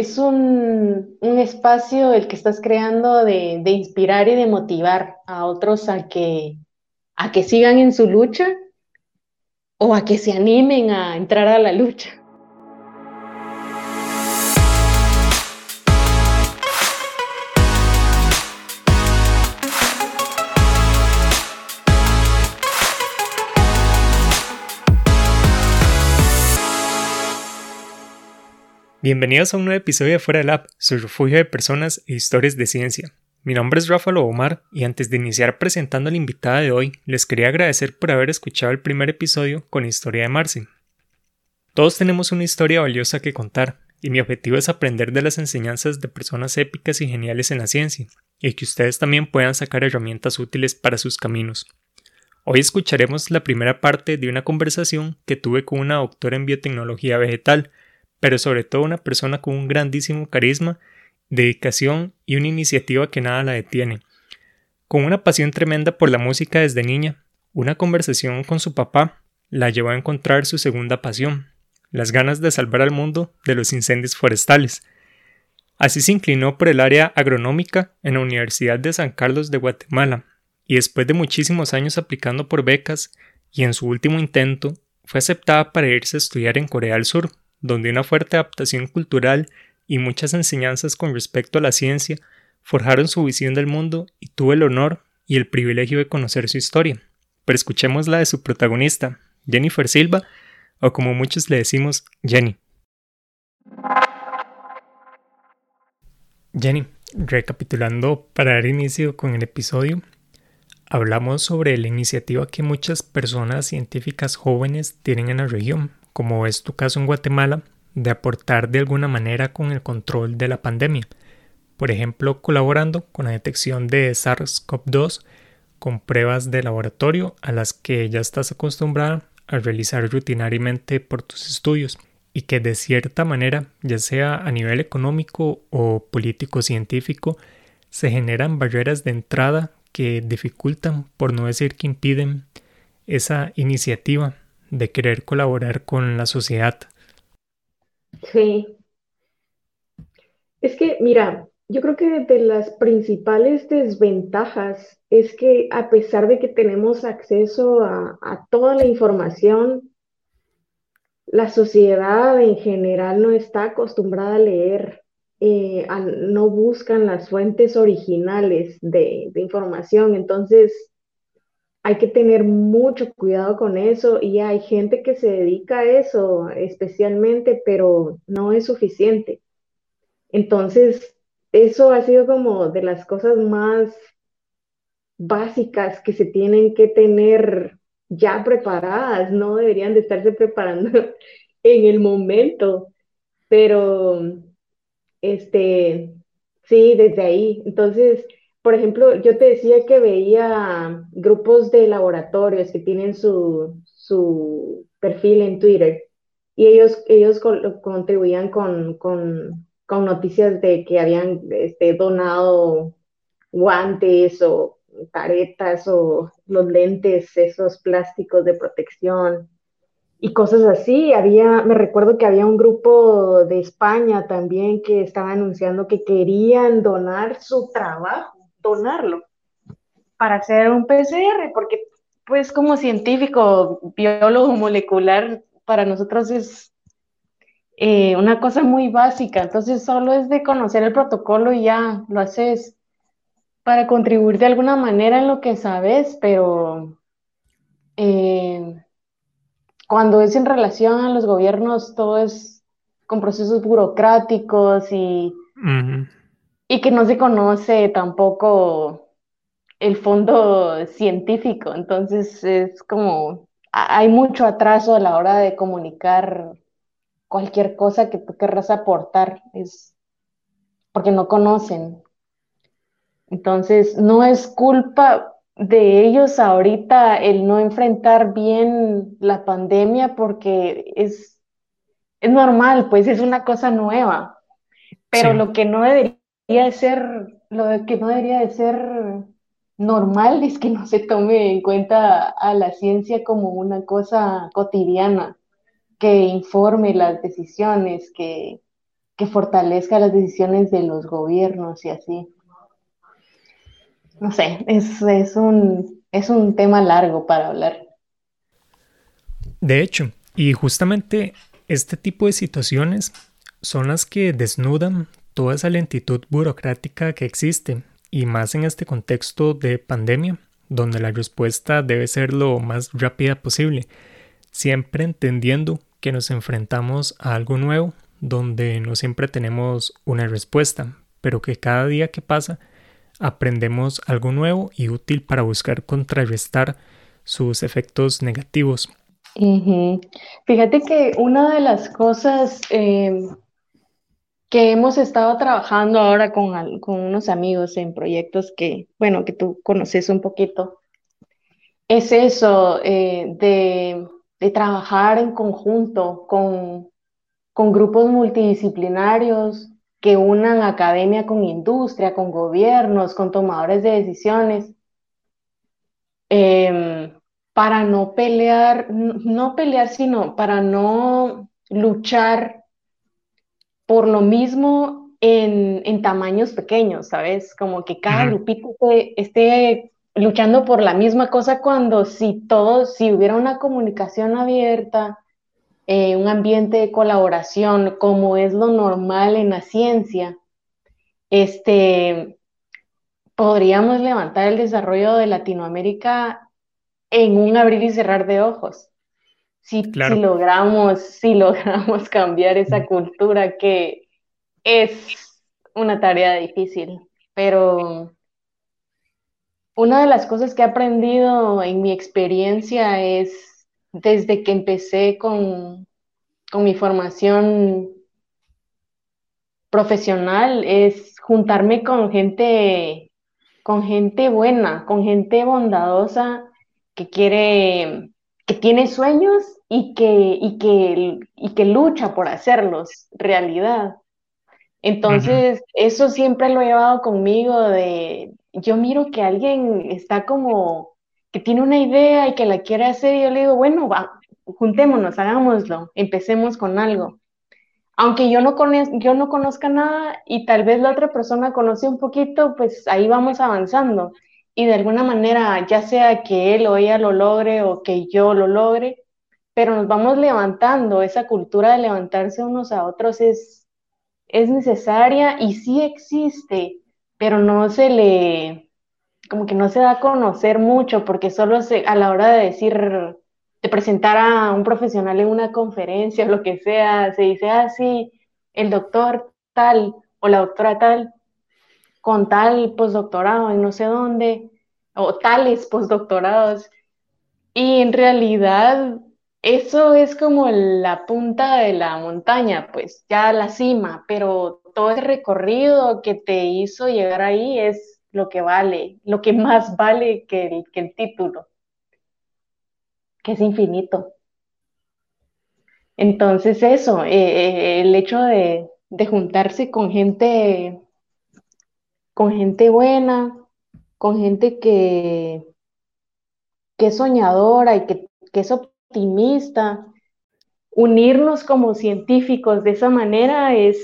es un, espacio el que estás creando de, de, inspirar y de motivar a otros a que, a que sigan en su lucha o a que se animen a entrar a la lucha. Bienvenidos a un nuevo episodio de Fuera del App, su refugio de personas e historias de ciencia. Mi nombre es Rafael Omar y antes de iniciar presentando a la invitada de hoy, les quería agradecer por haber escuchado el primer episodio con Historia de Marcy. Todos tenemos una historia valiosa que contar, y mi objetivo es aprender de las enseñanzas de personas épicas y geniales en la ciencia, y que ustedes también puedan sacar herramientas útiles para sus caminos. Hoy escucharemos la primera parte de una conversación que tuve con una doctora en biotecnología vegetal, pero sobre todo una persona con un grandísimo carisma, dedicación y una iniciativa que nada la detiene. Con una pasión tremenda por la música desde niña, una conversación con su papá la llevó a encontrar su segunda pasión, las ganas de salvar al mundo de los incendios forestales. Así se inclinó por el área agronómica en la Universidad de San Carlos de Guatemala, y después de muchísimos años aplicando por becas y en su último intento, fue aceptada para irse a estudiar en Corea del Sur, donde una fuerte adaptación cultural y muchas enseñanzas con respecto a la ciencia forjaron su visión del mundo y tuve el honor y el privilegio de conocer su historia. Pero escuchemos la de su protagonista, Jennifer Silva, o como muchos le decimos, Jenny. Jenny, recapitulando para dar inicio con el episodio, hablamos sobre la iniciativa que muchas personas científicas jóvenes tienen en la región como es tu caso en Guatemala, de aportar de alguna manera con el control de la pandemia, por ejemplo colaborando con la detección de SARS-CoV-2 con pruebas de laboratorio a las que ya estás acostumbrada a realizar rutinariamente por tus estudios y que de cierta manera, ya sea a nivel económico o político científico, se generan barreras de entrada que dificultan, por no decir que impiden, esa iniciativa de querer colaborar con la sociedad. Sí. Es que, mira, yo creo que de las principales desventajas es que a pesar de que tenemos acceso a, toda la información, la sociedad en general no está acostumbrada a leer, eh, no buscan las fuentes originales de, de información. Entonces, hay que tener mucho cuidado con eso y hay gente que se dedica a eso especialmente, pero no es suficiente. Entonces, eso ha sido como de las cosas más básicas que se tienen que tener ya preparadas, no deberían de estarse preparando en el momento, pero este, sí, desde ahí. Entonces, por ejemplo, yo te decía que veía grupos de laboratorios que tienen su, perfil en Twitter y ellos, ellos contribuían con, noticias de que habían este, donado guantes o caretas o los lentes, esos plásticos de protección y cosas así. Había, me recuerdo que había un grupo de España también que estaba anunciando que querían donar su trabajo donarlo para hacer un PCR, porque pues como científico, biólogo molecular, para nosotros es eh, una cosa muy básica, entonces solo es de conocer el protocolo y ya lo haces para contribuir de alguna manera en lo que sabes, pero eh, cuando es en relación a los gobiernos, todo es con procesos burocráticos y y que no se conoce tampoco el fondo científico, entonces es como, hay mucho atraso a la hora de comunicar cualquier cosa que tú querrás aportar, es porque no conocen. Entonces, no es culpa de ellos ahorita el no enfrentar bien la pandemia porque es, es normal, pues es una cosa nueva, pero lo que no debería de ser, lo que no debería de ser normal es que no se tome en cuenta a la ciencia como una cosa cotidiana, que informe las decisiones, que, que fortalezca las decisiones de los gobiernos y así. No sé, es, es, un, es un tema largo para hablar. De hecho, y justamente este tipo de situaciones son las que desnudan toda esa lentitud burocrática que existe, y más en este contexto de pandemia, donde la respuesta debe ser lo más rápida posible, siempre entendiendo que nos enfrentamos a algo nuevo, donde no siempre tenemos una respuesta, pero que cada día que pasa aprendemos algo nuevo y útil para buscar contrarrestar sus efectos negativos. Fíjate que una de las cosas eh, que hemos estado trabajando ahora con, con, unos amigos en proyectos que, bueno, que tú conoces un poquito, es eso eh, de, de, trabajar en conjunto con, con grupos multidisciplinarios que unan academia con industria, con gobiernos, con tomadores de decisiones. Em, para no pelear, no pelear, sino para no luchar por lo mismo en, tamaños pequeños, ¿sabes? Como que cada grupito esté, luchando por la misma cosa cuando si todos, si hubiera una comunicación abierta, eh, un ambiente de colaboración, como es lo normal en la ciencia, este, podríamos levantar el desarrollo de Latinoamérica en un abrir y cerrar de ojos. Si, logramos, si logramos cambiar esa cultura que es una tarea difícil, pero una de las cosas que he aprendido en mi experiencia es desde que empecé con, con mi formación profesional es juntarme con gente, con gente buena, con gente bondadosa que quiere, que tiene sueños y que, y que, y que lucha por hacerlos realidad. Entonces, eso siempre lo he llevado conmigo de, yo miro que alguien está como, que tiene una idea y que la quiere hacer y yo le digo, bueno, va, juntémonos, hagámoslo, empecemos con algo. Aunque yo no, yo no conozca nada y tal vez la otra persona conoce un poquito, pues ahí vamos avanzando y de alguna manera, ya sea que él o ella lo logre o que yo lo logre, pero nos vamos levantando, esa cultura de levantarse unos a otros es, es necesaria y sí existe, pero no se le, como que no se da a conocer mucho, porque solo se, a la hora de decir, de presentar a un profesional en una conferencia lo que sea, se dice, ah, sí, el doctor tal o la doctora tal, con tal postdoctorado en no sé dónde, o tales postdoctorados. Y en realidad eso es como la punta de la montaña, pues ya la cima, pero todo el recorrido que te hizo llegar ahí es lo que vale, lo que más vale que el, que el título, que es infinito. Entonces eso, eh, eh, el hecho de, de juntarse con gente con gente buena, con gente que, es soñadora y que, es optimista. Unirnos como científicos de esa manera es,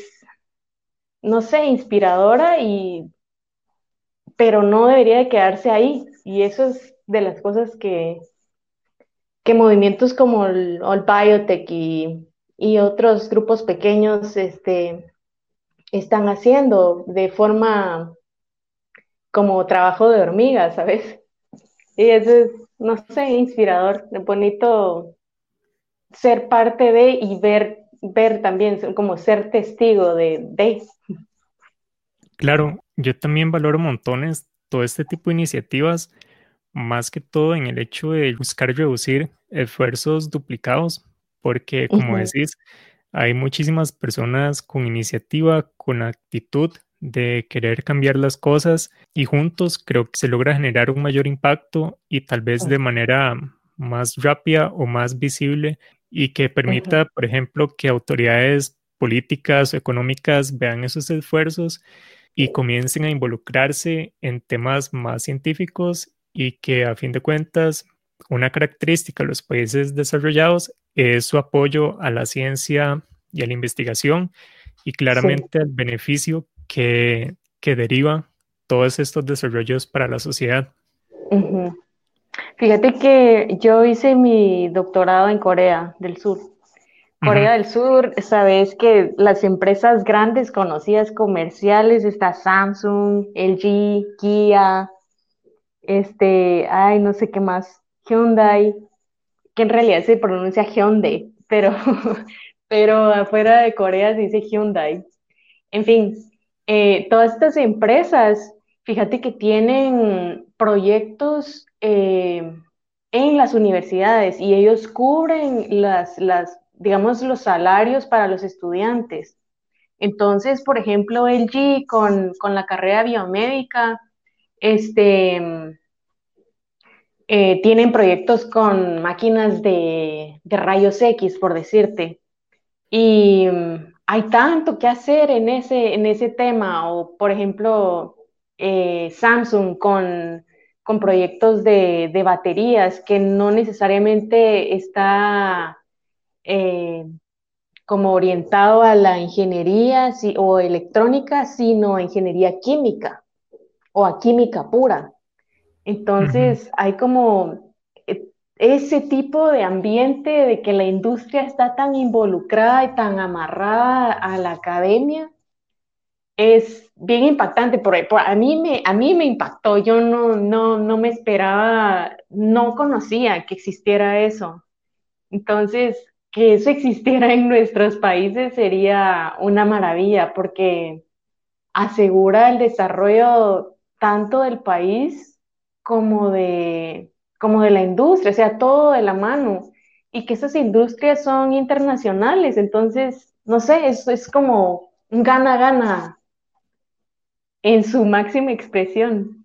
no sé, inspiradora y pero no debería de quedarse ahí. Y eso es de las cosas que, que movimientos como el, el Biotech y, y, otros grupos pequeños este, están haciendo de forma como trabajo de hormiga, ¿sabes? Y eso es, no sé, inspirador, bonito ser parte de y ver, ver también, como ser testigo de, de. Claro, yo también valoro montones todo este tipo de iniciativas, más que todo en el hecho de buscar reducir esfuerzos duplicados, porque como decís, hay muchísimas personas con iniciativa, con actitud de querer cambiar las cosas y juntos creo que se logra generar un mayor impacto y tal vez de manera más rápida o más visible y que permita, por ejemplo, que autoridades políticas o económicas vean esos esfuerzos y comiencen a involucrarse en temas más científicos y que a fin de cuentas una característica de los países desarrollados es su apoyo a la ciencia y a la investigación y claramente el beneficio que, que deriva todos estos desarrollos para la sociedad. Fíjate que yo hice mi doctorado en Corea del Sur. Corea del Sur, sabes que las empresas grandes conocidas comerciales, está Samsung, LG, Kia, este, ay, no sé qué más, Hyundai, que en realidad se pronuncia Hyundai, pero, pero afuera de Corea se dice Hyundai. En fin, eh, todas estas empresas, fíjate que tienen proyectos eh, en las universidades y ellos cubren las, las, digamos, los salarios para los estudiantes. Entonces, por ejemplo, LG con, con la carrera biomédica, este, eh, tienen proyectos con máquinas de, rayos X, por decirte. Y hay tanto que hacer en ese, en ese tema. O, por ejemplo, eh, Samsung con, proyectos de, baterías que no necesariamente está eh, como orientado a la ingeniería o electrónica, sino a ingeniería química o a química pura. Entonces, hay como ese tipo de ambiente de que la industria está tan involucrada y tan amarrada a la academia, es bien impactante. Por, a, mí me, a mí me impactó, yo no, no, no me esperaba, no conocía que existiera eso. Entonces, que eso existiera en nuestros países sería una maravilla porque asegura el desarrollo tanto del país como de, como de la industria, o sea, todo de la mano. Y que esas industrias son internacionales, entonces, no sé, eso es como un gana-gana en su máxima expresión.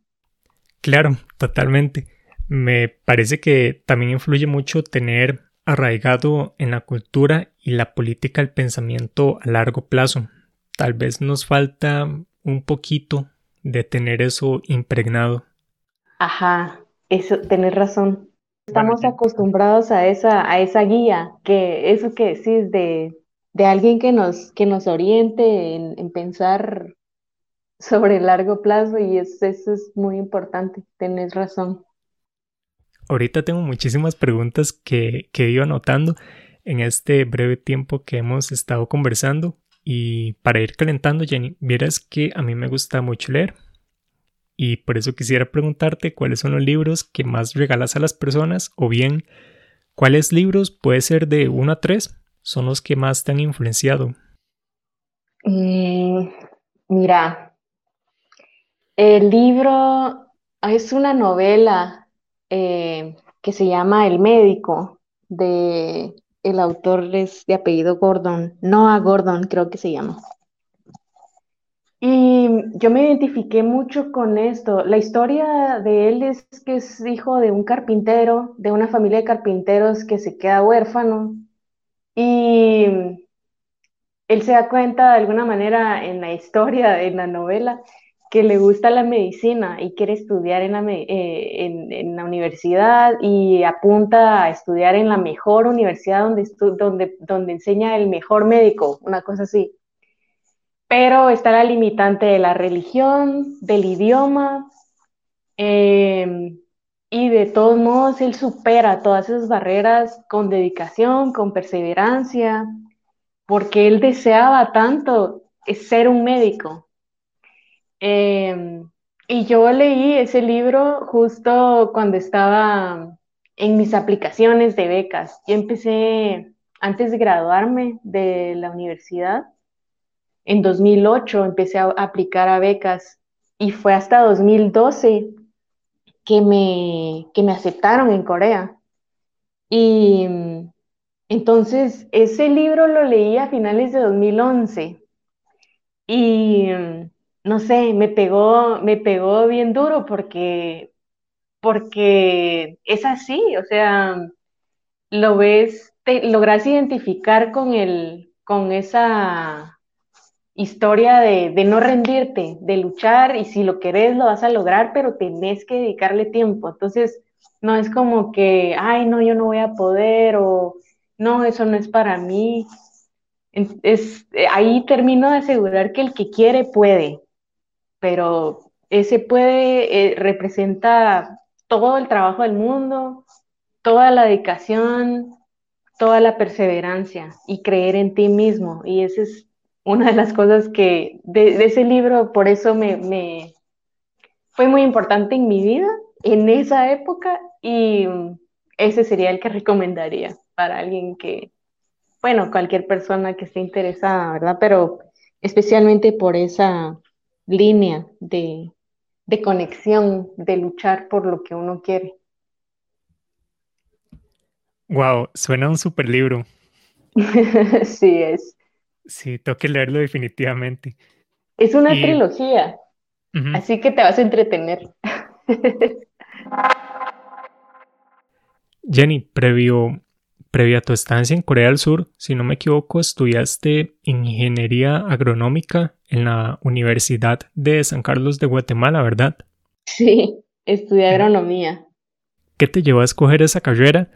Claro, totalmente. Me parece que también influye mucho tener arraigado en la cultura y la política el pensamiento a largo plazo. Tal vez nos falta un poquito de tener eso impregnado. Ajá, eso, tenés razón. Estamos acostumbrados a esa, a esa guía, que eso que decís de, de alguien que nos, que nos oriente en, pensar sobre el largo plazo y eso, eso es muy importante, tenés razón. Ahorita tengo muchísimas preguntas que, que he ido anotando en este breve tiempo que hemos estado conversando y para ir calentando, Jenny, vieras que a mí me gusta mucho leer. Y por eso quisiera preguntarte cuáles son los libros que más regalas a las personas o bien cuáles libros, puede ser de uno a tres, son los que más te han influenciado. Mm, mira, el libro es una novela eh, que se llama El médico de el autor es de apellido Gordon, Noah Gordon creo que se llama. Y yo me identifiqué mucho con esto. La historia de él es que es hijo de un carpintero, de una familia de carpinteros que se queda huérfano. Y él se da cuenta de alguna manera en la historia, en la novela, que le gusta la medicina y quiere estudiar en la, eh, universidad y apunta a estudiar en la mejor universidad donde, donde enseña el mejor médico, una cosa así. Pero está la limitante de la religión, del idioma, em, y de todos modos él supera todas esas barreras con dedicación, con perseverancia, porque él deseaba tanto ser un médico Em, y yo leí ese libro justo cuando estaba en mis aplicaciones de becas. Yo empecé antes de graduarme de la universidad. En 2008 empecé a aplicar a becas y fue hasta 2012 que me, que me aceptaron en Corea. Y entonces ese libro lo leí a finales de 2011 y no sé, me pegó, me pegó bien duro porque, porque es así, o sea, lo ves, logras identificar con el, con esa historia de, de, no rendirte, de luchar y si lo querés lo vas a lograr, pero tenés que dedicarle tiempo. Entonces, no es como que, ay, no, yo no voy a poder o no, eso no es para mí. Es, ahí termino de asegurar que el que quiere puede, pero ese puede eh, representa todo el trabajo del mundo, toda la dedicación, toda la perseverancia y creer en ti mismo. Y esa es una de las cosas que de, ese libro, por eso me, me, fue muy importante en mi vida, en esa época, y ese sería el que recomendaría para alguien que, bueno, cualquier persona que esté interesada, ¿verdad? Pero especialmente por esa línea de, de conexión, de luchar por lo que uno quiere. Wow, suena un super libro. sí, es. Sí, tengo que leerlo definitivamente. Es una trilogía, así que te vas a entretener. Jenny, previo, previo a tu estancia en Corea del Sur, si no me equivoco, estudiaste ingeniería agronómica en la Universidad de San Carlos de Guatemala, ¿verdad? Sí, estudié agronomía. ¿Qué te llevó a escoger esa carrera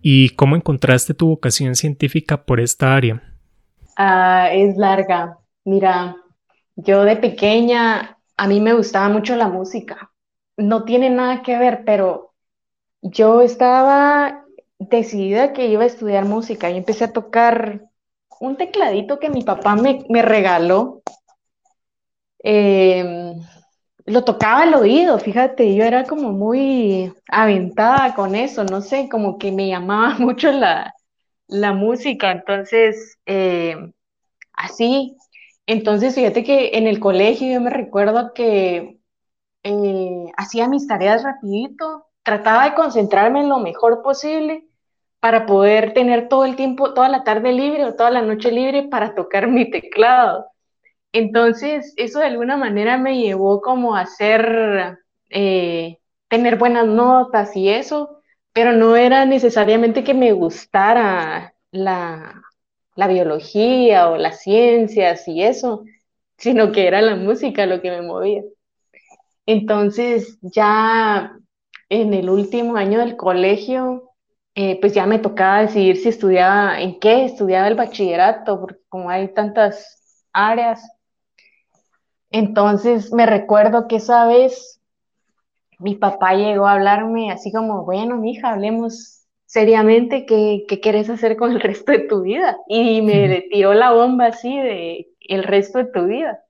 y cómo encontraste tu vocación científica por esta área? Ah, es larga. Mira, yo de pequeña, a mí me gustaba mucho la música. No tiene nada que ver, pero yo estaba decidida que iba a estudiar música y empecé a tocar un tecladito que mi papá me, me regaló. Eh, lo tocaba al oído, fíjate, yo era como muy aventada con eso, no sé, como que me llamaba mucho la, música, entonces, eh, así, entonces fíjate que en el colegio yo me recuerdo que eh, hacía mis tareas rapidito, trataba de concentrarme en lo mejor posible para poder tener todo el tiempo, toda la tarde libre o toda la noche libre para tocar mi teclado. Entonces, eso de alguna manera me llevó como a hacer, eh, tener buenas notas y eso, pero no era necesariamente que me gustara la, biología o las ciencias y eso, sino que era la música lo que me movía. Entonces, ya en el último año del colegio, eh, pues ya me tocaba decidir si estudiaba, en qué estudiaba el bachillerato, porque como hay tantas áreas, entonces me recuerdo que esa vez mi papá llegó a hablarme así como, bueno, mija, hablemos seriamente qué, qué quieres hacer con el resto de tu vida. Y me tiró la bomba así de el resto de tu vida.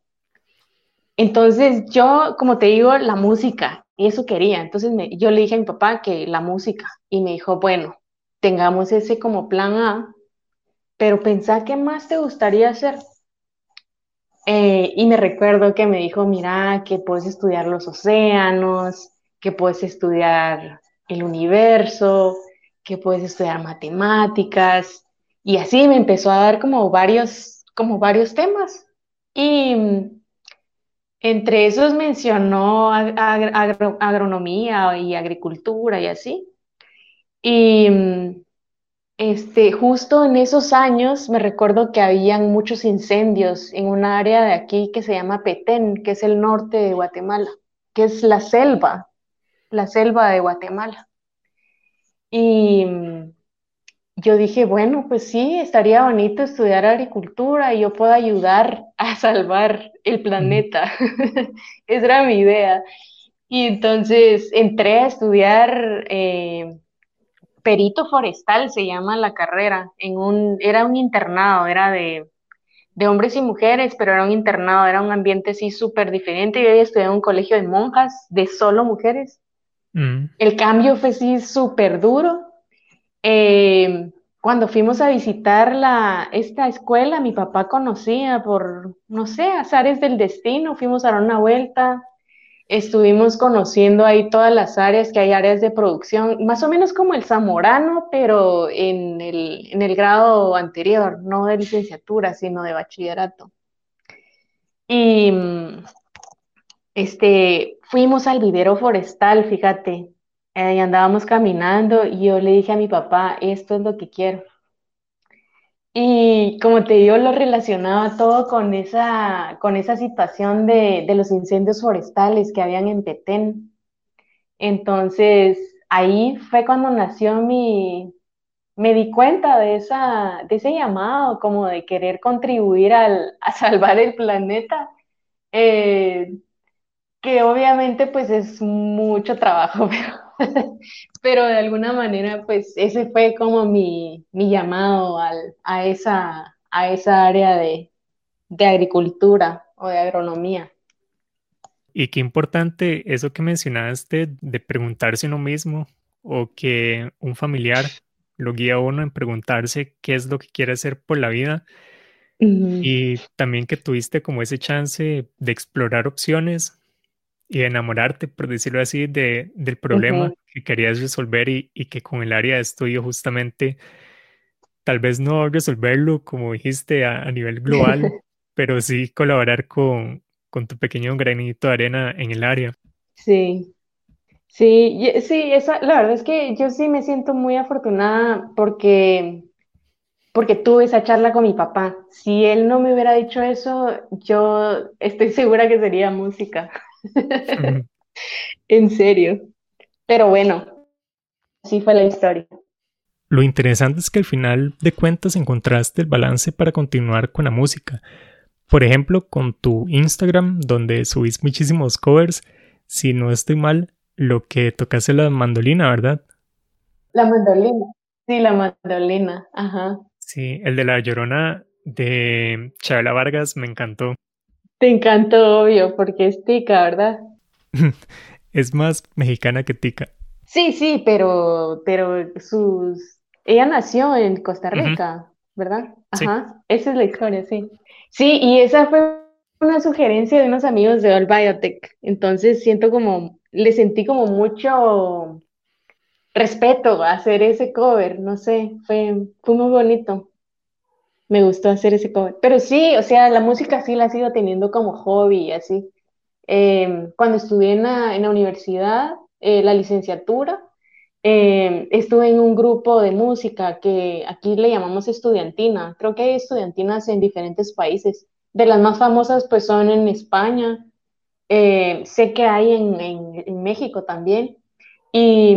Entonces yo, como te digo, la música, y eso quería. Entonces yo le dije a mi papá que la música, y me dijo, bueno, tengamos ese como plan A, pero pensá qué más te gustaría hacer. Eh, y me recuerdo que me dijo, mira, que puedes estudiar los océanos, que puedes estudiar el universo, que puedes estudiar matemáticas. Y así me empezó a dar como varios, como varios temas. Y entre esos mencionó agronomía y agricultura y así. Y este, justo en esos años me recuerdo que habían muchos incendios en un área de aquí que se llama Petén, que es el norte de Guatemala, que es la selva, la selva de Guatemala. Y yo dije, bueno, pues sí, estaría bonito estudiar agricultura y yo puedo ayudar a salvar el planeta. Esa era mi idea. Y entonces entré a estudiar eh, perito forestal se llama la carrera, en un, era un internado, era de, hombres y mujeres, pero era un internado, era un ambiente así súper diferente. Yo había estudiado en un colegio de monjas de solo mujeres. Mm. El cambio fue así súper duro. Eh, cuando fuimos a visitar la, esta escuela, mi papá conocía por, no sé, azares del destino, fuimos a dar una vuelta, estuvimos conociendo ahí todas las áreas, que hay áreas de producción, más o menos como el zamorano, pero en el, en el grado anterior, no de licenciatura, sino de bachillerato. Y este, fuimos al vivero forestal, fíjate, y andábamos caminando y yo le dije a mi papá, esto es lo que quiero. Y como te digo, lo relacionaba todo con esa, con esa situación de, los incendios forestales que habían en Petén. Entonces, ahí fue cuando nació mi, me di cuenta de, esa, de ese llamado, como de querer contribuir al, a salvar el planeta, eh, que obviamente pues es mucho trabajo, pero, pero de alguna manera pues ese fue como mi, mi llamado al, a, esa, a esa área de, de agricultura o de agronomía. Y qué importante eso que mencionaste de preguntarse uno mismo o que un familiar lo guía a uno en preguntarse qué es lo que quiere hacer por la vida. Y también que tuviste como ese chance de explorar opciones y enamorarte, por decirlo así, de, del problema que querías resolver y, y, que con el área de estudio justamente, tal vez no resolverlo como dijiste a, a nivel global, pero sí colaborar con, con tu pequeño granito de arena en el área. Sí, Sí, sí, esa, la verdad es que yo sí me siento muy afortunada porque, porque tuve esa charla con mi papá. Si él no me hubiera dicho eso, yo estoy segura que sería música. En serio. Pero bueno, así fue la historia. Lo interesante es que al final de cuentas encontraste el balance para continuar con la música. Por ejemplo, con tu Instagram, donde subís muchísimos covers, si no estoy mal, lo que tocaste la mandolina, ¿verdad? La mandolina, sí, la mandolina, ajá. Sí, el de la Llorona de Chabela Vargas me encantó. Te encantó, obvio, porque es tica, ¿verdad? es más mexicana que tica. Sí, sí, pero, pero sus... Ella nació en Costa Rica, ¿verdad? Ajá, esa es la historia, sí. Sí, y esa fue una sugerencia de unos amigos de All Biotech, entonces siento como le sentí como mucho respeto a hacer ese cover, no sé, fue, fue muy bonito. Me gustó hacer ese cover. Pero sí, o sea, la música sí la he sido teniendo como hobby y así. Em, cuando estudié en la, universidad, eh, la licenciatura, em, estuve en un grupo de música que aquí le llamamos estudiantina. Creo que hay estudiantinas en diferentes países. De las más famosas, pues son en España, eh, sé que hay en, México también. Y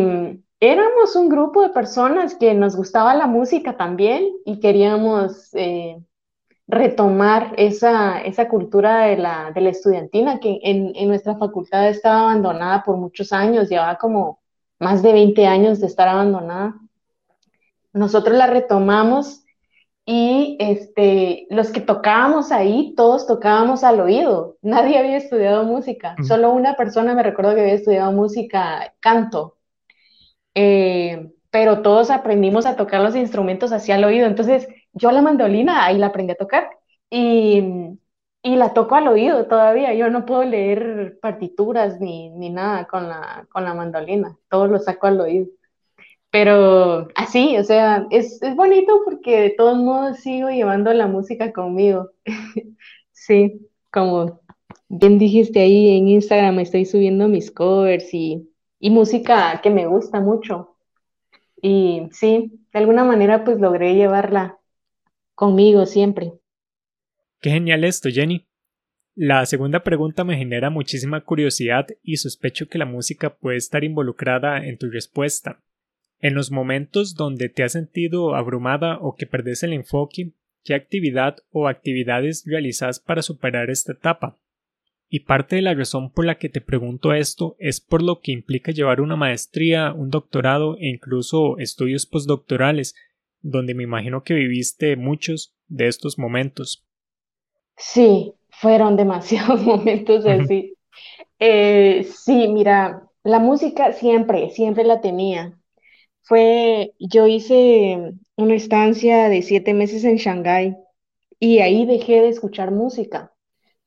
éramos un grupo de personas que nos gustaba la música también y queríamos eh, retomar esa, esa cultura de la, de la estudiantina que en, en, nuestra facultad estaba abandonada por muchos años, llevaba como más de 20 años de estar abandonada. Nosotros la retomamos y este, los que tocábamos ahí, todos tocábamos al oído. Nadie había estudiado música. Solo una persona me recuerdo que había estudiado música, canto. Eh, pero todos aprendimos a tocar los instrumentos hacia el oído. Entonces, yo la mandolina ahí la aprendí a tocar y, y la toco al oído todavía. Yo no puedo leer partituras ni, ni nada con la, con la mandolina. Todo lo saco al oído. Pero así, o sea, es, es bonito porque de todos modos sigo llevando la música conmigo. sí, como bien dijiste ahí en Instagram, estoy subiendo mis covers y, y música que me gusta mucho. Y sí, de alguna manera pues logré llevarla conmigo siempre. Qué genial esto, Jenny. La segunda pregunta me genera muchísima curiosidad y sospecho que la música puede estar involucrada en tu respuesta. En los momentos donde te has sentido abrumada o que perdes el enfoque, ¿qué actividad o actividades realizas para superar esta etapa? Y parte de la razón por la que te pregunto esto es por lo que implica llevar una maestría, un doctorado e incluso estudios postdoctorales, donde me imagino que viviste muchos de estos momentos. Sí, fueron demasiados momentos así. Eh, sí, mira, la música siempre, siempre la tenía fue, yo hice una estancia de siete meses en Shanghái y ahí dejé de escuchar música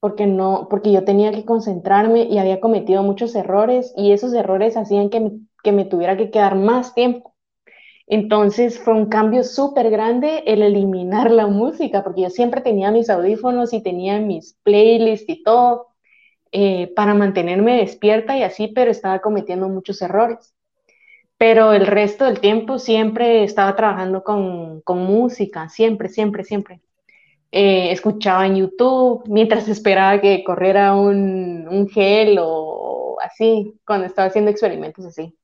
porque no, porque yo tenía que concentrarme y había cometido muchos errores y esos errores hacían que me, que me tuviera que quedar más tiempo. Entonces fue un cambio súper grande el eliminar la música, porque yo siempre tenía mis audífonos y tenía mis playlists y todo eh, para mantenerme despierta y así, pero estaba cometiendo muchos errores pero el resto del tiempo siempre estaba trabajando con, música, siempre, siempre, siempre. Eh, escuchaba en YouTube mientras esperaba que corriera un, gel o así, cuando estaba haciendo experimentos así.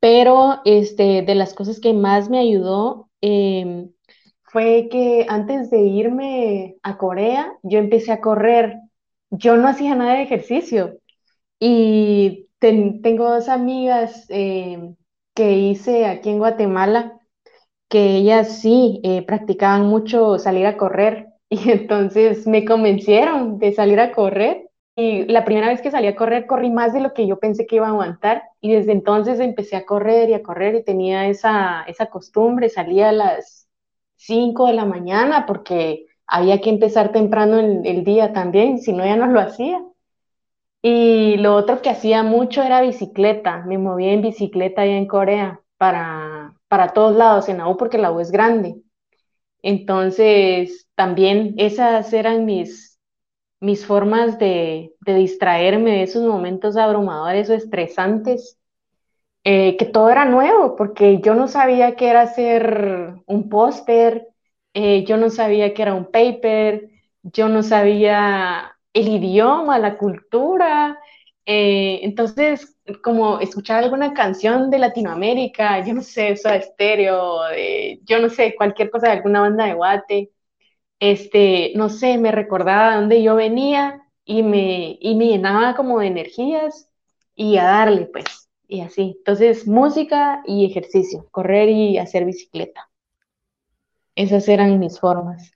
pero este, de las cosas que más me ayudó em, fue que antes de irme a Corea, yo empecé a correr. Yo no hacía nada de ejercicio y tengo dos amigas em, que hice aquí en Guatemala que ellas sí eh, practicaban mucho salir a correr y entonces me convencieron de salir a correr y la primera vez que salí a correr corrí más de lo que yo pensé que iba a aguantar y desde entonces empecé a correr y a correr y tenía esa, esa costumbre, salía a las 5 de la mañana porque había que empezar temprano el, el día también, si no ya no lo hacía. Y lo otro que hacía mucho era bicicleta, me movía en bicicleta allá en Corea para, para todos lados en la U porque la U es grande. Entonces, también esas eran mis, mis formas de, de distraerme de esos momentos abrumadores o estresantes, eh, que todo era nuevo, porque yo no sabía qué era hacer un póster, eh, yo no sabía qué era un paper, yo no sabía el idioma, la cultura, eh, entonces, como escuchar alguna canción de Latinoamérica, yo no sé, eso estéreo, yo no sé, cualquier cosa de alguna banda de guate, este, no sé, me recordaba de dónde yo venía y me, y me llenaba como de energías y a darle, pues, y así. Entonces, música y ejercicio, correr y hacer bicicleta. Esas eran mis formas.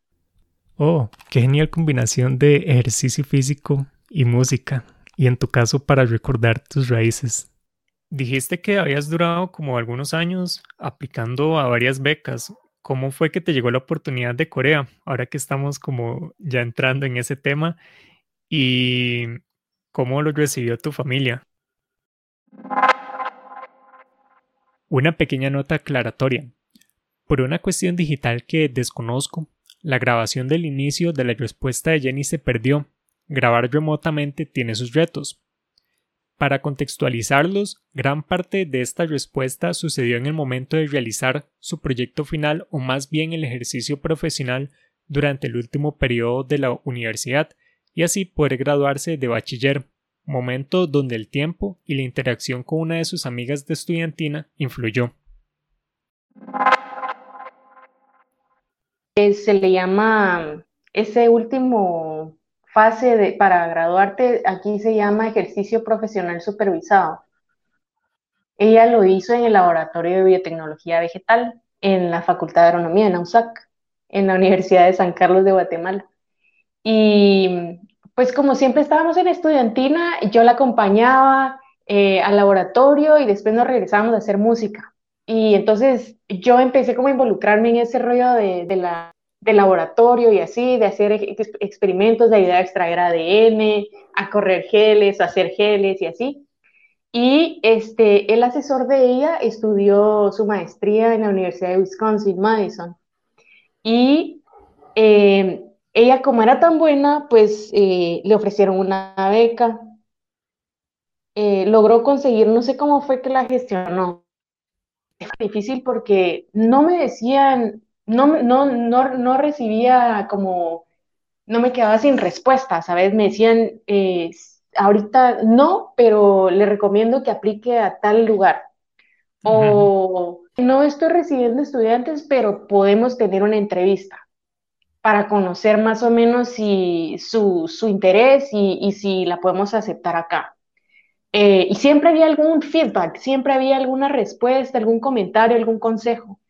Oh, qué genial combinación de ejercicio físico y música y en tu caso para recordar tus raíces. Dijiste que habías durado como algunos años aplicando a varias becas. ¿Cómo fue que te llegó la oportunidad de Corea? Ahora que estamos como ya entrando en ese tema y cómo lo recibió tu familia. Una pequeña nota aclaratoria. Por una cuestión digital que desconozco, la grabación del inicio de la respuesta de Jenny se perdió grabar remotamente tiene sus retos. Para contextualizarlos, gran parte de esta respuesta sucedió en el momento de realizar su proyecto final o más bien el ejercicio profesional durante el último periodo de la universidad y así poder graduarse de bachiller, momento donde el tiempo y la interacción con una de sus amigas de estudiantina influyó. Se le llama ese último fase para graduarte, aquí se llama ejercicio profesional supervisado. Ella lo hizo en el Laboratorio de Biotecnología Vegetal en la Facultad de Agronomía, en AUSAC, en la Universidad de San Carlos de Guatemala. Y pues como siempre estábamos en estudiantina, yo la acompañaba eh, al laboratorio y después nos regresábamos a hacer música. Y entonces yo empecé como a involucrarme en ese rollo de, de la de laboratorio y así, de hacer experimentos, de ayudar a extraer ADN, a correr geles, a hacer geles y así. Y este, el asesor de ella estudió su maestría en la Universidad de Wisconsin, Madison. Y eh, ella, como era tan buena, pues eh, le ofrecieron una beca. Eh, logró conseguir, no sé cómo fue que la gestionó. Es difícil porque no me decían no, no, no, no recibía como, no me quedaba sin respuesta, ¿sabes? Me decían, eh, ahorita no, pero le recomiendo que aplique a tal lugar. O no estoy recibiendo estudiantes, pero podemos tener una entrevista para conocer más o menos si su, su interés y, y, si la podemos aceptar acá. Eh, y siempre había algún feedback, siempre había alguna respuesta, algún comentario, algún consejo.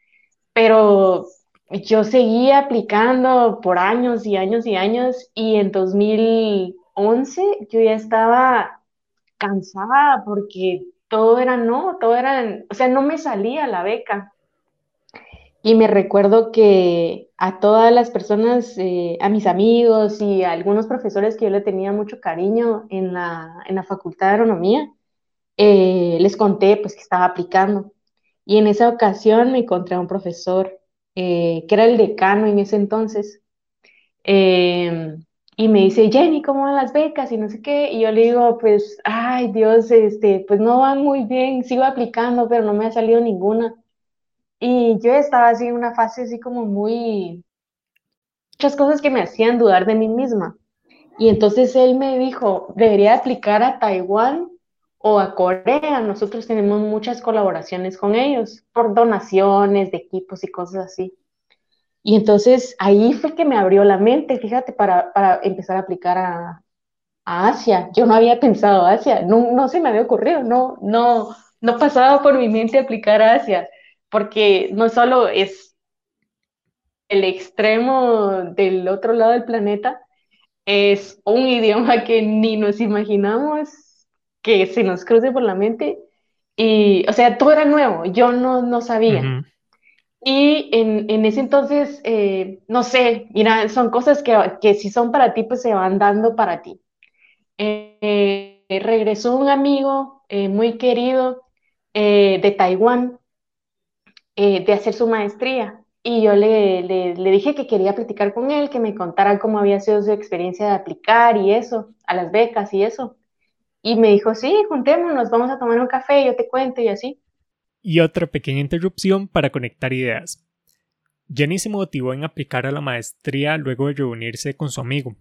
Pero yo seguía aplicando por años y años y años y en 2011 yo ya estaba cansada porque todo era no, todo era, o sea, no me salía la beca. Y me recuerdo que a todas las personas, eh, a mis amigos y a algunos profesores que yo le tenía mucho cariño en la, en la Facultad de Agronomía, eh, les conté pues que estaba aplicando. Y en esa ocasión me encontré a un profesor eh, que era el decano en ese entonces, em, y me dice, Jenny, ¿cómo van las becas? Y no sé qué, y yo le digo, pues, ay Dios, este, pues no van muy bien, sigo aplicando, pero no me ha salido ninguna. Y yo estaba así en una fase así como muy, muchas cosas que me hacían dudar de mí misma. Y entonces él me dijo, debería aplicar a Taiwán o a Corea. Nosotros tenemos muchas colaboraciones con ellos por donaciones de equipos y cosas así. Y entonces ahí fue que me abrió la mente, fíjate, para, para empezar a aplicar a, a, Asia. Yo no había pensado Asia, no, no se me había ocurrido, no, no, no pasaba por mi mente aplicar a Asia, porque no solo es el extremo del otro lado del planeta, es un idioma que ni nos imaginamos que se nos cruce por la mente. Y, o sea, todo era nuevo, yo no, no sabía. Y en, en, ese entonces, eh, no sé, mira, son cosas que, que, si son para ti, pues se van dando para ti. Eh, regresó un amigo eh, muy querido de Taiwán de hacer su maestría y yo le, le, le, dije que quería platicar con él, que me contara cómo había sido su experiencia de aplicar y eso, a las becas y eso. Y me dijo, sí, juntémonos, vamos a tomar un café, yo te cuento y así. Y otra pequeña interrupción para conectar ideas. Jenny se motivó en aplicar a la maestría luego de reunirse con su amigo.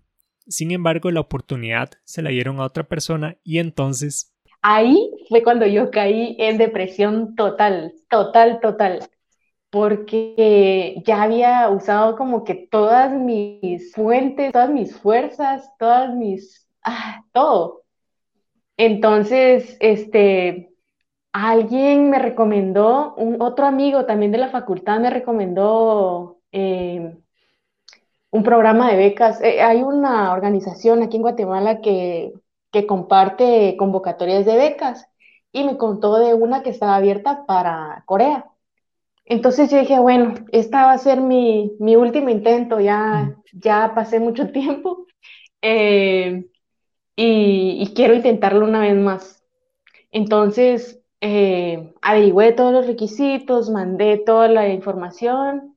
Sin embargo, la oportunidad se la dieron a otra persona y entonces... Ahí fue cuando yo caí en depresión total, total, total, porque ya había usado como que todas mis fuentes, todas mis fuerzas, todas mis... Ah, todo entonces, este, alguien me recomendó, un otro amigo también de la facultad me recomendó eh, un programa de becas. Eh, hay una organización aquí en Guatemala que, que comparte convocatorias de becas y me contó de una que estaba abierta para Corea. Entonces yo dije, bueno, esta va a ser mi, mi último intento, ya, ya pasé mucho tiempo. Eh, y, quiero intentarlo una vez más. Entonces, eh, averigüé todos los requisitos, mandé toda la información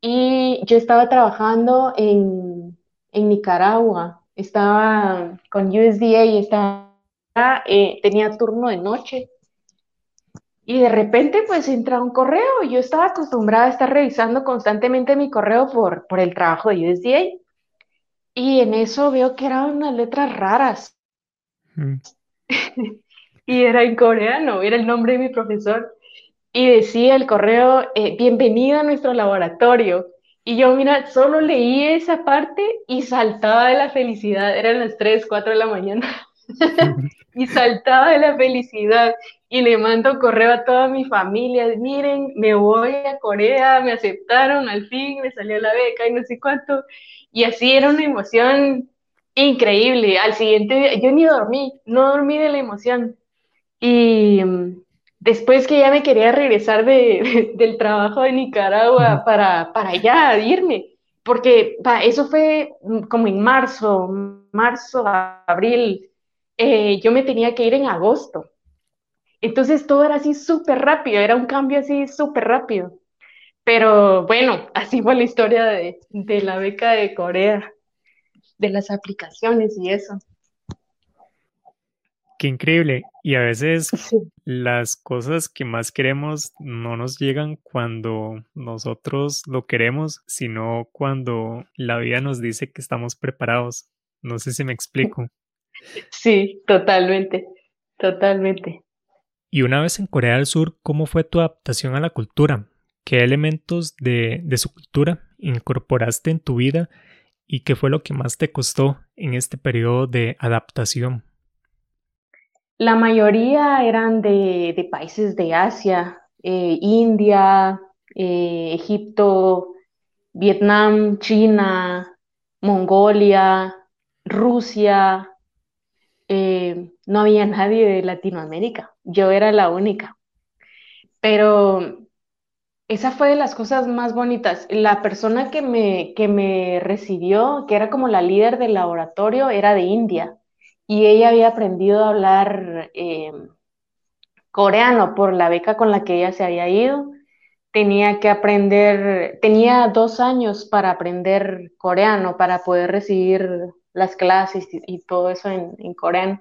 y yo estaba trabajando en, en Nicaragua, estaba con USDA estaba, eh, tenía turno de noche. Y de repente pues entra un correo, yo estaba acostumbrada a estar revisando constantemente mi correo por, por el trabajo de USDA y en eso veo que eran unas letras raras. Mm. y era en coreano, era el nombre de mi profesor. Y decía el correo, eh, bienvenido a nuestro laboratorio. Y yo, mira, solo leí esa parte y saltaba de la felicidad. Eran las 3, 4 de la mañana. y saltaba de la felicidad. Y le mando correo a toda mi familia. Miren, me voy a Corea, me aceptaron al fin, me salió la beca y no sé cuánto. Y así era una emoción increíble. Al siguiente día, yo ni dormí, no dormí de la emoción. Y mm, después que ya me quería regresar de, del trabajo de Nicaragua para, para allá, irme, porque eso fue mm, como en marzo, marzo, abril, eh, yo me tenía que ir en agosto. Entonces todo era así súper rápido, era un cambio así súper rápido. Pero bueno, así fue la historia de, la beca de Corea, de las aplicaciones y eso. Qué increíble. Y a veces las cosas que más queremos no nos llegan cuando nosotros lo queremos, sino cuando la vida nos dice que estamos preparados. No sé si me explico. Sí, totalmente, totalmente. Y una vez en Corea del Sur, ¿cómo fue tu adaptación a la cultura? ¿Qué elementos de, su cultura incorporaste en tu vida y qué fue lo que más te costó en este periodo de adaptación? La mayoría eran de, países de Asia, eh, India, eh, Egipto, Vietnam, China, Mongolia, Rusia. Eh, no había nadie de Latinoamérica, yo era la única. Pero esa fue de las cosas más bonitas. La persona que me, que me recibió, que era como la líder del laboratorio, era de India y ella había aprendido a hablar eh, coreano por la beca con la que ella se había ido. Tenía que aprender, tenía dos años para aprender coreano, para poder recibir las clases y, todo eso en, coreano.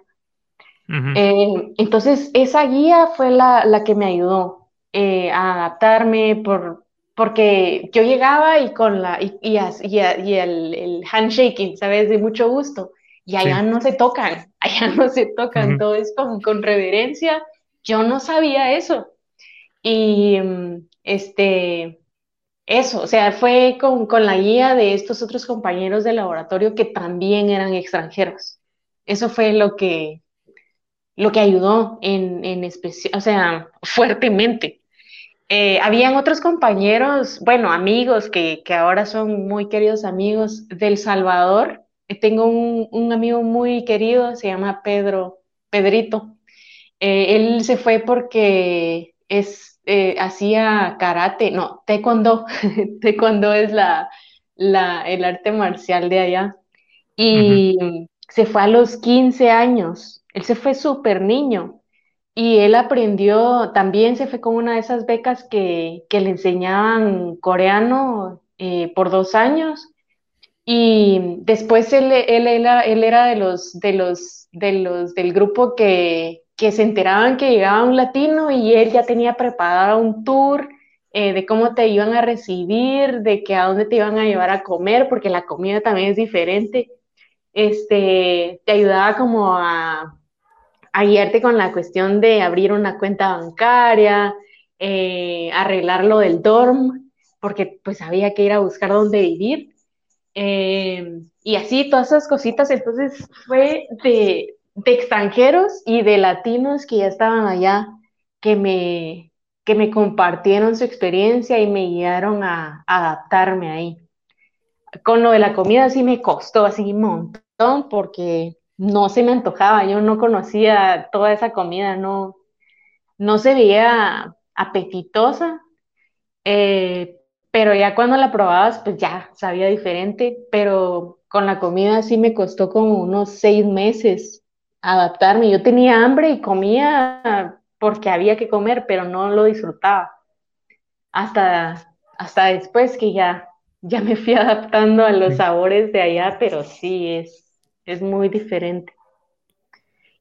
Eh, entonces, esa guía fue la, la que me ayudó eh, a adaptarme, por, porque yo llegaba y con la y, y, y el, el, handshaking, ¿sabes? De mucho gusto. y allá no se tocan, allá no se tocan, todo es como con reverencia. Yo no sabía eso. Y mm, este, eso, o sea, fue con, con, la guía de estos otros compañeros de laboratorio que también eran extranjeros. Eso fue lo que, lo que ayudó en, en especial, o sea, fuertemente. Eh, habían otros compañeros, bueno, amigos que, que, ahora son muy queridos amigos del Salvador. Tengo un, un amigo muy querido, se llama Pedro, Pedrito. Eh, él se fue porque es, eh, hacía karate, no, taekwondo. taekwondo es la, la, el arte marcial de allá. Y se fue a los 15 años. Él se fue súper niño. Y él aprendió, también se fue con una de esas becas que, que le enseñaban coreano eh, por dos años. Y después él, él, él, era de los, de los, de los del grupo que, que, se enteraban que llegaba un latino y él ya tenía preparado un tour eh, de cómo te iban a recibir, de que a dónde te iban a llevar a comer, porque la comida también es diferente. Este, te ayudaba como a a guiarte con la cuestión de abrir una cuenta bancaria, eh, arreglar lo del dorm, porque pues había que ir a buscar dónde vivir. Eh, y así, todas esas cositas. Entonces fue de, extranjeros y de latinos que ya estaban allá, que me, que me compartieron su experiencia y me guiaron a, a adaptarme ahí. Con lo de la comida sí me costó así un montón porque no se me antojaba, yo no conocía toda esa comida, no, no se veía apetitosa, eh, pero ya cuando la probabas, pues ya sabía diferente, pero con la comida sí me costó como unos seis meses adaptarme. Yo tenía hambre y comía porque había que comer, pero no lo disfrutaba. Hasta, hasta después que ya, ya me fui adaptando a los sabores de allá, pero sí es, es muy diferente.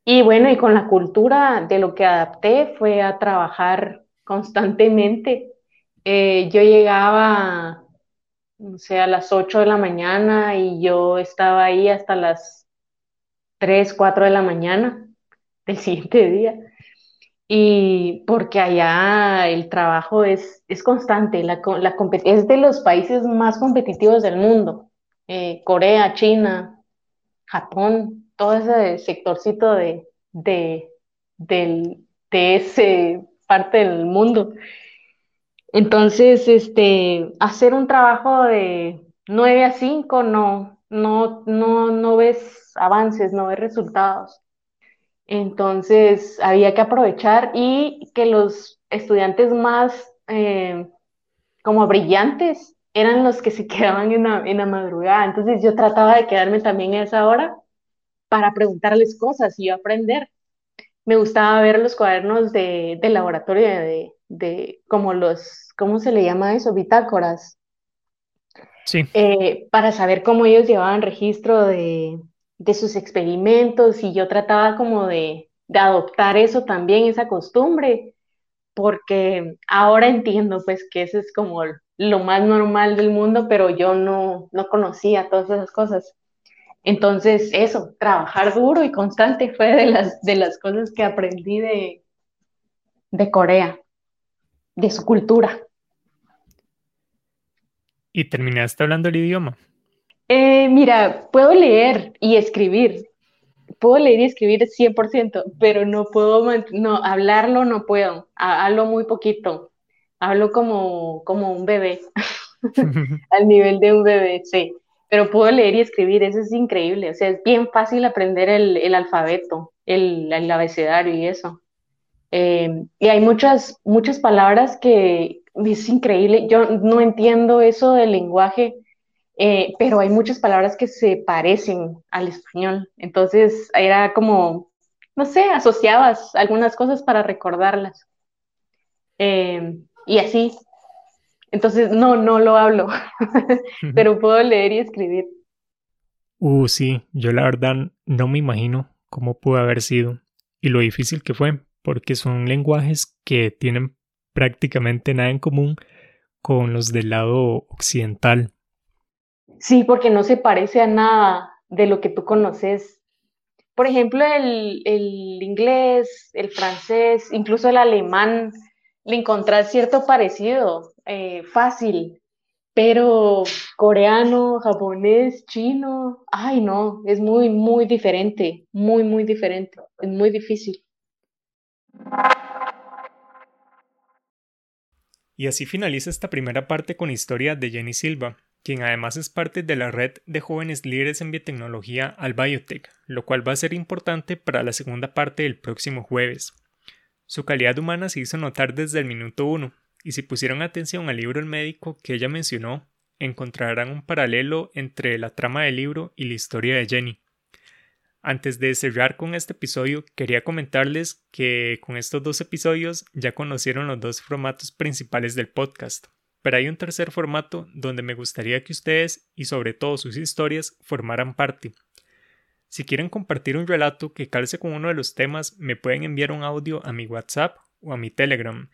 Y bueno, y con la cultura de lo que adapté fue a trabajar constantemente. Eh, yo llegaba, no sé, a las 8 de la mañana y yo estaba ahí hasta las 3, 4 de la mañana del siguiente día. Y porque allá el trabajo es, es constante, la, la, es de los países más competitivos del mundo. Eh, Corea, China, Japón, todo ese sectorcito de, de, de ese parte del mundo. Entonces, este, hacer un trabajo de 9 a 5 no, no, no, no ves avances, no ves resultados. Entonces, había que aprovechar y que los estudiantes más eh, como brillantes eran los que se quedaban en la, madrugada. Entonces yo trataba de quedarme también a esa hora para preguntarles cosas y aprender. Me gustaba ver los cuadernos de, laboratorio, de, de, como los, ¿cómo se le llama eso? Bitácoras. Sí. Eh, para saber cómo ellos llevaban registro de, de sus experimentos y yo trataba como de, de adoptar eso también, esa costumbre, porque ahora entiendo pues que eso es como lo más normal del mundo, pero yo no, no conocía todas esas cosas. Entonces, eso, trabajar duro y constante fue de las, de las cosas que aprendí de, de Corea, de su cultura. ¿Y terminaste hablando el idioma? Eh, mira, puedo leer y escribir. Puedo leer y escribir 100%, pero no puedo, no, hablarlo no puedo. Hablo muy poquito hablo como, como un bebé, al nivel de un bebé, sí. Pero puedo leer y escribir, eso es increíble. O sea, es bien fácil aprender el, el alfabeto, el, el, abecedario y eso. Eh, y hay muchas, muchas palabras que es increíble. Yo no entiendo eso del lenguaje, eh, pero hay muchas palabras que se parecen al español. Entonces era como, no sé, asociabas algunas cosas para recordarlas. Eh, y así. Entonces, no, no lo hablo, pero puedo leer y escribir. Uh, sí, yo la verdad no me imagino cómo pudo haber sido y lo difícil que fue, porque son lenguajes que tienen prácticamente nada en común con los del lado occidental. Sí, porque no se parece a nada de lo que tú conoces. Por ejemplo, el, el inglés, el francés, incluso el alemán, le encontrás cierto parecido, eh, fácil, pero coreano, japonés, chino, ay no, es muy, muy diferente, muy, muy diferente, es muy difícil. Y así finaliza esta primera parte con historia de Jenny Silva, quien además es parte de la red de jóvenes líderes en biotecnología al Biotech, lo cual va a ser importante para la segunda parte del próximo jueves. Su calidad humana se hizo notar desde el minuto uno, y si pusieron atención al libro El médico que ella mencionó, encontrarán un paralelo entre la trama del libro y la historia de Jenny. Antes de cerrar con este episodio, quería comentarles que con estos dos episodios ya conocieron los dos formatos principales del podcast, pero hay un tercer formato donde me gustaría que ustedes y sobre todo sus historias formaran parte. Si quieren compartir un relato que calce con uno de los temas, me pueden enviar un audio a mi WhatsApp o a mi Telegram.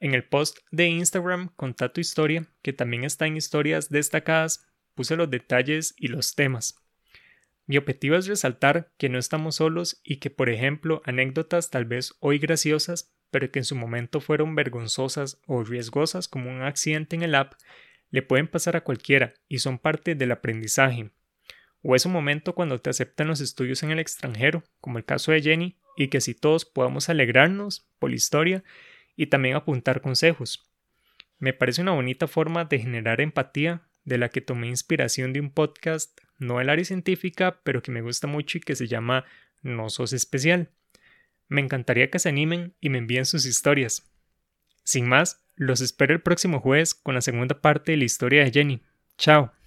En el post de Instagram Conta tu historia, que también está en historias destacadas, puse los detalles y los temas. Mi objetivo es resaltar que no estamos solos y que, por ejemplo, anécdotas tal vez hoy graciosas, pero que en su momento fueron vergonzosas o riesgosas como un accidente en el app, le pueden pasar a cualquiera y son parte del aprendizaje. O es un momento cuando te aceptan los estudios en el extranjero, como el caso de Jenny, y que así todos podamos alegrarnos por la historia y también apuntar consejos. Me parece una bonita forma de generar empatía de la que tomé inspiración de un podcast no el área científica, pero que me gusta mucho y que se llama No Sos Especial. Me encantaría que se animen y me envíen sus historias. Sin más, los espero el próximo jueves con la segunda parte de la historia de Jenny. Chao.